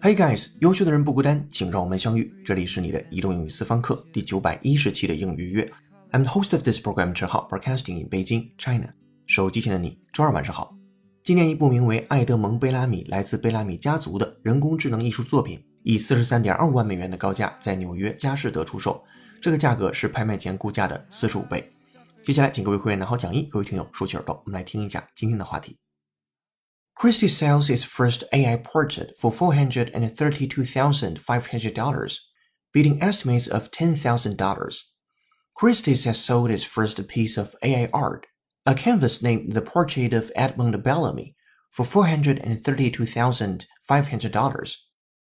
Hey guys，优秀的人不孤单，请让我们相遇。这里是你的移动英语私房课第九百一十期的英语约。I'm the host of this program，陈浩，broadcasting in Beijing, China。手机前的你，周二晚上好。今年一部名为《爱德蒙·贝拉米：来自贝拉米家族》的人工智能艺术作品，以四十三点二五万美元的高价在纽约佳士得出售，这个价格是拍卖前估价的四十五倍。接下来，请各位会员拿好讲义，各位听友竖起耳朵，我们来听一下今天的话题。Christie sells its first AI portrait for $432,500, beating estimates of $10,000. Christie's has sold its first piece of AI art, a canvas named The Portrait of Edmund Bellamy, for $432,500.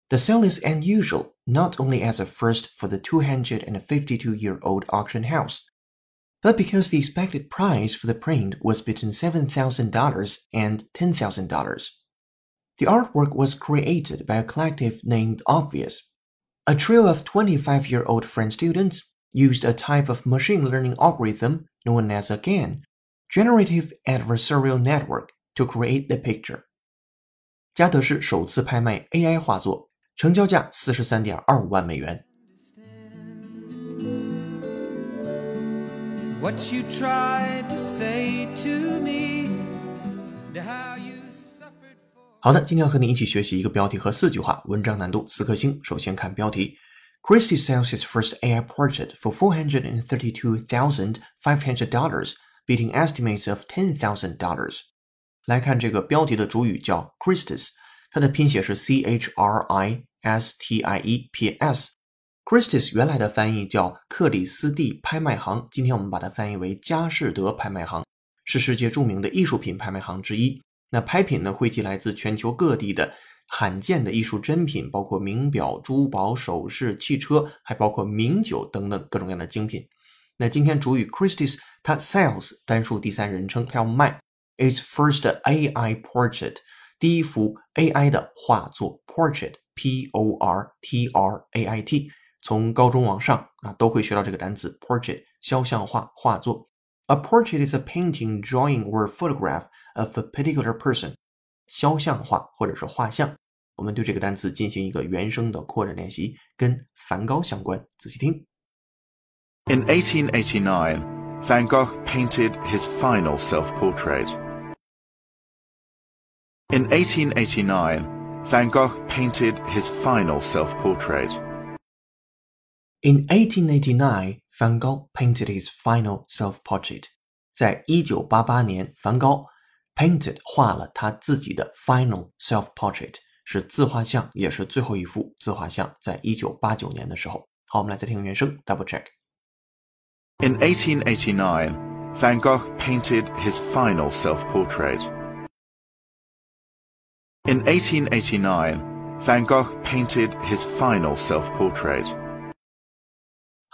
The sale is unusual not only as a first for the 252 year old auction house, but because the expected price for the print was between $7,000 and $10,000. The artwork was created by a collective named Obvious. A trio of 25 year old French students used a type of machine learning algorithm known as a GAN, Generative Adversarial Network, to create the picture. 加德士首次拍卖 AI 画作，成交价四十三点二五万美元。 What you tried to say to me, and how you suffered for. 好的，今天要和你一起学习一个标题和四句话，文章难度四颗星。首先看标题：Christie sells his first AI portrait for four hundred and thirty-two thousand five hundred dollars, beating estimates of ten thousand dollars。来看这个标题的主语叫 Christie's，它的拼写是 C H R I S T I E P S。 Christie's 原来的翻译叫克里斯蒂拍卖行，今天我们把它翻译为佳士得拍卖行，是世界著名的艺术品拍卖行之一。那拍品呢，汇集来自全球各地的罕见的艺术珍品，包括名表、珠宝、首饰、汽车，还包括名酒等等各种各样的精品。那今天主语 Christie's 它 sells 单数第三人称，它要卖 its first AI portrait 第一幅 AI 的画作 portrait P O R T R A I T。从高中往上啊，都会学到这个单词 portrait，肖像画、画作。A portrait is a painting, drawing, or photograph of a particular person。肖像画或者是画像。我们对这个单词进行一个原声的扩展练习，跟梵高相关。仔细听。 In 1889, Van Gogh painted his final self portrait. In 1889, Van Gogh painted his final self portrait. In 1889, Van Gogh painted his final self-portrait. 在一九八八年，梵高 painted 画了他自己的 final self-portrait，是自画像，也是最后一幅自画像，在一九八九年的时候。好，我们来再听原声，double check。 In 1889, Van Gogh painted his final self portrait. In 1889, Van Gogh painted his final self portrait.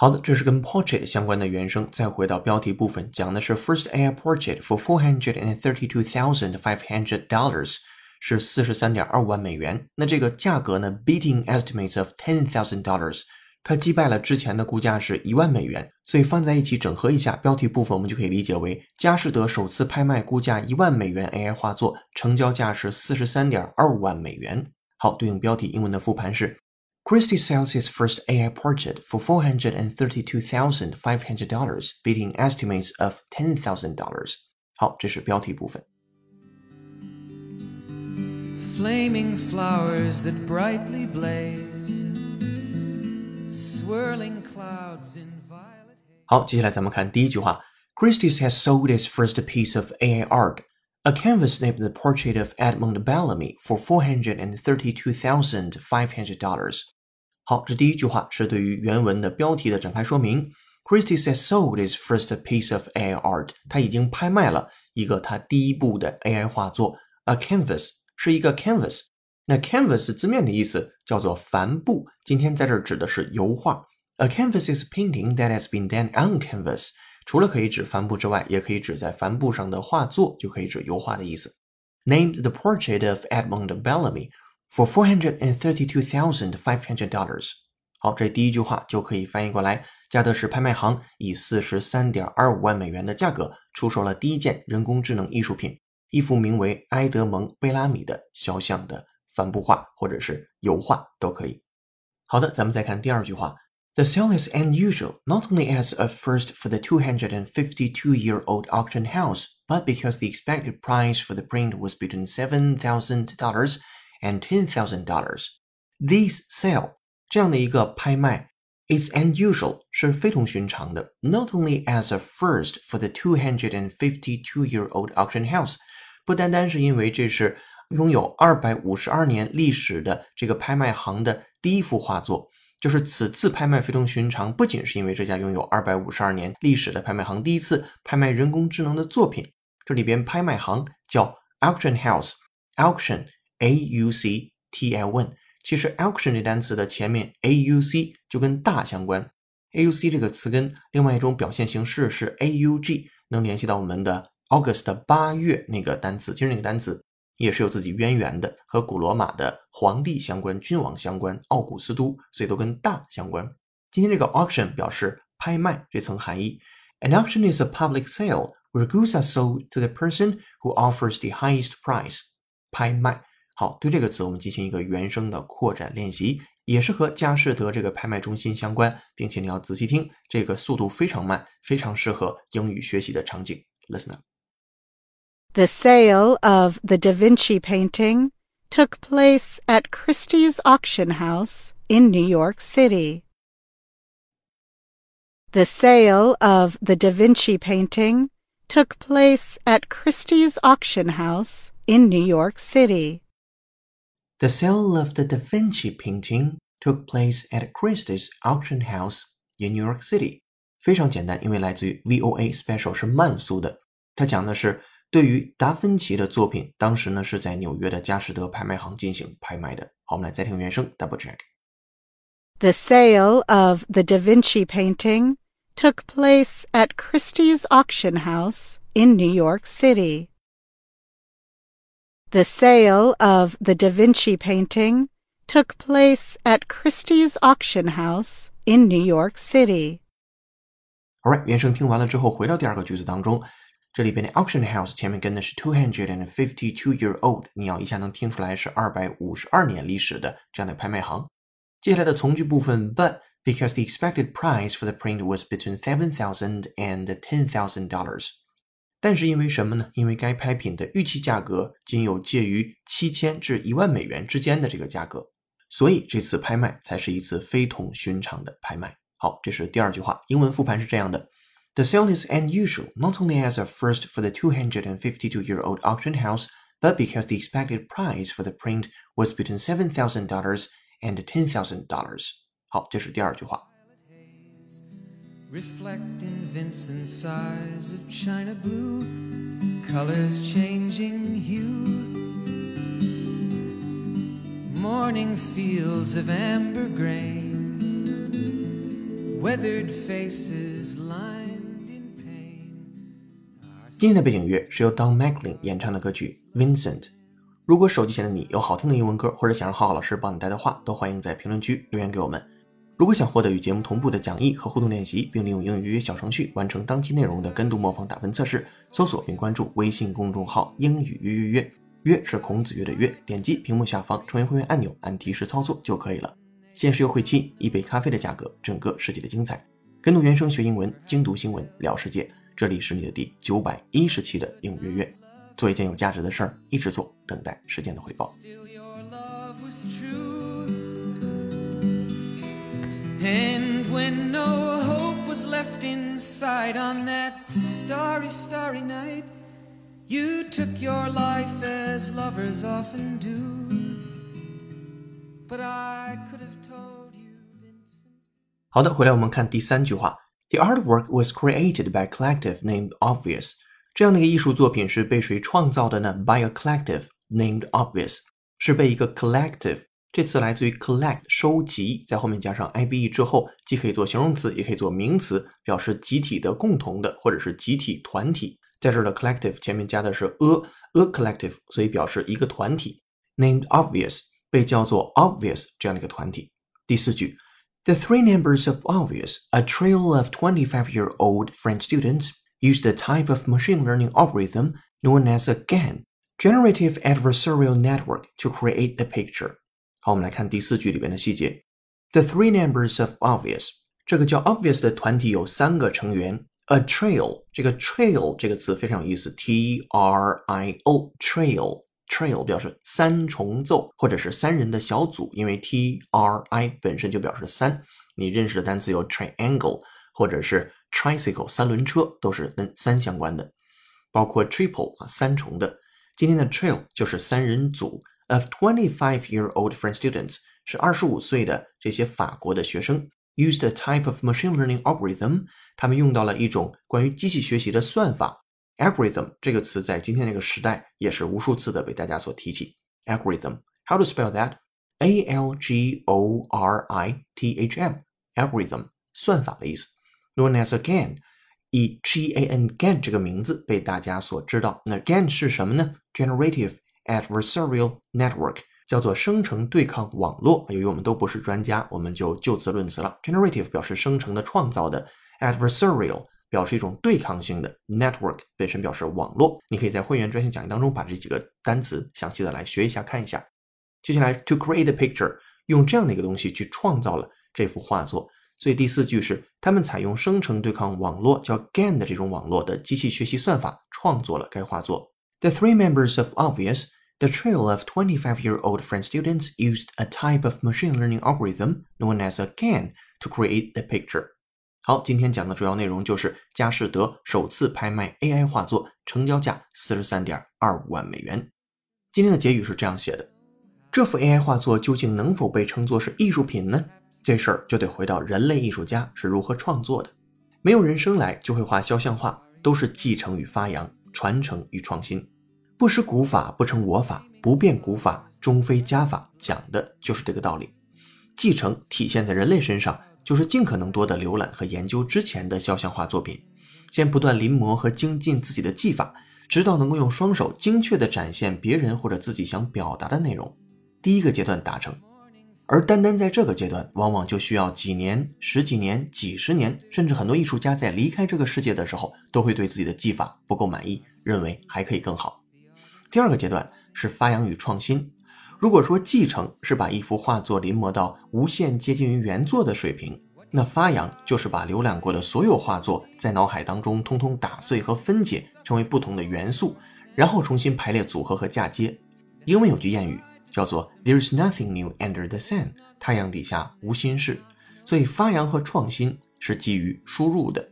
好的，这是跟 portrait 相关的原声。再回到标题部分，讲的是 first AI portrait for four hundred and thirty-two thousand five hundred dollars，是四十三点二万美元。那这个价格呢，beating estimates of ten thousand dollars，它击败了之前的估价是一万美元。所以放在一起整合一下，标题部分我们就可以理解为佳士得首次拍卖估价一万美元 AI 画作，成交价是四十三点二五万美元。好，对应标题英文的复盘是。Christie sells his first AI portrait for $432,500, beating estimates of $10,000. 好，这是标题部分。 Flaming flowers that brightly blaze, swirling clouds in violet haze. 好，接下来咱们看第一句话。Christie's has sold its first piece of AI art, a canvas named The Portrait of Edmund Bellamy, for $432,500. 好，这第一句话是对于原文的标题的展开说明。Christie sold his first piece of AI art，他已经拍卖了一个他第一部的 AI 画作，a canvas 是一个 canvas。那 canvas 字面的意思叫做帆布，今天在这指的是油画。A canvas is painting that has been done on canvas，除了可以指帆布之外，也可以指在帆布上的画作，就可以指油画的意思。Named the portrait of Edmund Bellamy，for four hundred and thirty-two thousand five hundred dollars。好，这第一句话就可以翻译过来：加德士拍卖行以四十三点二五万美元的价格出售了第一件人工智能艺术品，一幅名为埃德蒙·贝拉米的肖像的帆布画或者是油画都可以。好的，咱们再看第二句话。The sale is unusual not only as a first for the 252 year old auction house, but because the expected price for the print was between $7,000 And ten thousand dollars. This sale 这样的一个拍卖 is unusual 是非同寻常的，not only as a first for the 252 year old auction house，不单单是因为这是拥有二百五十二年历史的这个拍卖行的第一幅画作。就是此次拍卖非同寻常，不仅是因为这家拥有二百五十二年历史的拍卖行第一次拍卖人工智能的作品。这里边拍卖行叫 auction house，auction a u c t i o n。其实 auction 这单词的前面 a u c 就跟大相关。a u c 这个词根另外一种表现形式是 a u g，能联系到我们的 August 八月那个单词。其实那个单词。也是有自己渊源的，和古罗马的皇帝相关、君王相关、奥古斯都，所以都跟大相关。今天这个 auction 表示拍卖这层含义。An auction is a public sale where goods are sold to the person who offers the highest price。拍卖。好，对这个词我们进行一个原声的扩展练习，也是和佳士得这个拍卖中心相关，并且你要仔细听，这个速度非常慢，非常适合英语学习的场景。Listen up。The sale of the Da Vinci painting took place at Christie's auction house in New York City. The sale of the Da Vinci painting took place at Christie's auction house in New York City. The sale of the Da Vinci painting took place at Christie's auction house in New York City. 非常简单，因为来自于 VOA Special 是慢速的，它讲的是对于达芬奇的作品，当时呢是在纽约的佳士得拍卖行进行拍卖的。好，我们来再听原声，double check。The sale of the Da Vinci painting took place at Christie's auction house in New York City. The sale of the Da Vinci painting took place at Christie's auction house in New York City. Alright，原声听完了之后，回到第二个句子当中。这里边的 auction house 前面跟的是 two hundred and fifty two year old，你要一下能听出来是二百五十二年历史的这样的拍卖行。接下来的从句部分，but because the expected price for the print was between seven thousand and ten thousand dollars， 但是因为什么呢？因为该拍品的预期价格仅有介于七千至一万美元之间的这个价格，所以这次拍卖才是一次非同寻常的拍卖。好，这是第二句话，英文复盘是这样的。The sale is unusual not only as a first for the 252 year old auction house, but because the expected price for the print was between $7,000 and $10,000. 好，这是第二句话。 Reflecting Vincent's eyes of china blue, colors changing hue. Morning fields of amber grain, weathered faces lined. 今天的背景乐是由 Don McLean 演唱的歌曲《Vincent》。如果手机前的你有好听的英文歌，或者想让浩浩老师帮你带的话，都欢迎在评论区留言给我们。 如果想获得与节目同步的讲义和互动练习，并利用英语约小程序完成当期内容的跟读模仿打分测试，搜索并关注微信公众号“英语约约约”，约是孔子约的约，点击屏幕下方成为会员按钮，按提示操作就可以了。限时优惠期，一杯咖啡的价格，整个世界的精彩。跟读原声学英文，精读新闻聊世界。这里是你的第九百一十期的英语约约，做一件有价值的事儿，一直做，等待时间的回报。Still your love was true. And when no hope was left inside on that starry, starry night, you took your life as lovers often do. But I could have told you, Vincent. 好的，回来我们看第三句话。The artwork was created by a collective named Obvious。这样的一个艺术作品是被谁创造的呢？By a collective named Obvious，是被一个 collective 这词来自于 collect 收集，在后面加上 i b e 之后，既可以做形容词，也可以做名词，表示集体的、共同的，或者是集体团体。在这儿的 collective 前面加的是 a a collective，所以表示一个团体。Named obvious 被叫做 obvious 这样的一个团体。第四句，The three members of obvious, a trio of 25-year-old French students, used a type of machine learning algorithm known as a GAN, generative adversarial network, to create a picture. 好，我们来看第四句里边的细节。The three members of Obvious，这个叫 Obvious 的团体有三个成员。A trail，这个 trail 这个词非常有意思，T R I O，trail，trail 表示三重奏或者是三人的小组，因为 T R I 本身就表示三。你认识的单词有 triangle 或者是 tricycle，三轮车都是跟三相关的，包括 triple 啊，三重的。今天的 trail 就是三人组。of 25-year-old French students 是二十五岁的这些法国的学生 used a type of machine learning algorithm，他们用到了一种关于机器学习的算法。algorithm 这个词在今天这个时代也是无数次的被大家所提起。algorithm，how to spell that？A L G O R I T H M，algorithm 算法的意思。Known as a GAN，以 G A N GAN 这个名字被大家所知道。那 GAN 是什么呢？Generative Adversarial network 叫做生成对抗网络。由于我们都不是专家，我们就就此论词了。Generative 表示生成的、创造的；adversarial 表示一种对抗性的；network 本身表示网络。你可以在会员专项讲义当中把这几个单词详细的来学一下、看一下。接下来，to create a picture 用这样的一个东西去创造了这幅画作。所以第四句是他们采用生成对抗网络叫 GAN 的这种网络的机器学习算法创作了该画作。The three members of Obvious, the trio of 25-year-old French students, used a type of machine learning algorithm known as a GAN to create the picture. 好，今天讲的主要内容就是佳士得首次拍卖 AI 画作，成交价四十三点二五万美元。今天的结语是这样写的：这幅 AI 画作究竟能否被称作是艺术品呢？这事儿就得回到人类艺术家是如何创作的。没有人生来就会画肖像画，都是继承与发扬、传承与创新。不识古法不成我法，不变古法终非家法，讲的就是这个道理。继承体现在人类身上，就是尽可能多的浏览和研究之前的肖像画作品，先不断临摹和精进自己的技法，直到能够用双手精确地展现别人或者自己想表达的内容。第一个阶段达成，而单单在这个阶段，往往就需要几年、十几年、几十年，甚至很多艺术家在离开这个世界的时候，都会对自己的技法不够满意，认为还可以更好。第二个阶段是发扬与创新。如果说继承是把一幅画作临摹到无限接近于原作的水平，那发扬就是把浏览过的所有画作在脑海当中通通打碎和分解，成为不同的元素，然后重新排列组合和嫁接。英文有句谚语叫做 “There is nothing new under the sun"，太阳底下无新事。所以发扬和创新是基于输入的。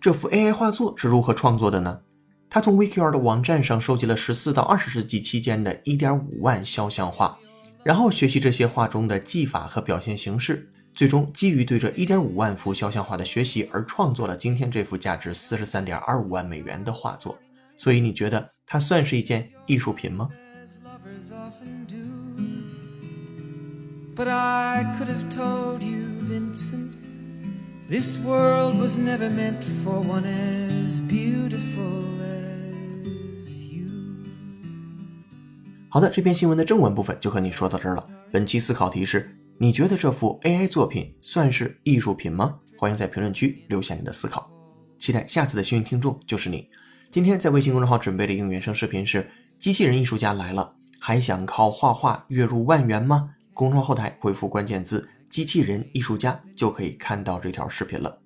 这幅 AI 画作是如何创作的呢？他从 Wikiart 网站上收集了十四到二十世纪期间的一点五万肖像画，然后学习这些画中的技法和表现形式，最终基于对这一点五万幅肖像画的学习而创作了今天这幅价值四十三点二五万美元的画作。所以你觉得它算是一件艺术品吗？But I could have told you, Vincent, this world was never meant for one as beautiful. 好的，这篇新闻的正文部分就和你说到这儿了。本期思考题是：你觉得这幅 AI 作品算是艺术品吗？欢迎在评论区留下你的思考。期待下次的幸运听众就是你。今天在微信公众号准备的应原声视频是：机器人艺术家来了，还想靠画画月入万元吗？公众号后台回复关键字“机器人艺术家”就可以看到这条视频了。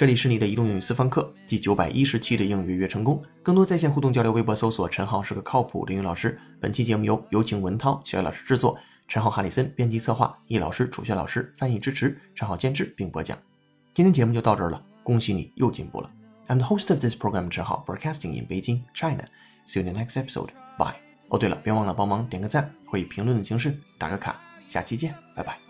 这里是你的移动英语私房课第九百一十期的英语约成功。更多在线互动交流，微博搜索“陈浩是个靠谱的英语老师”。本期节目由有请文涛、小叶老师制作，陈浩、哈里森编辑策划，易老师、楚轩老师翻译支持，陈浩监制并播讲。今天节目就到这儿了，恭喜你又进步了。I'm the host of this program，陈浩，broadcasting in Beijing, China. See you in the next episode. Bye. 哦，对了，别忘了帮忙点个赞或以评论的形式打个卡。下期见，拜拜。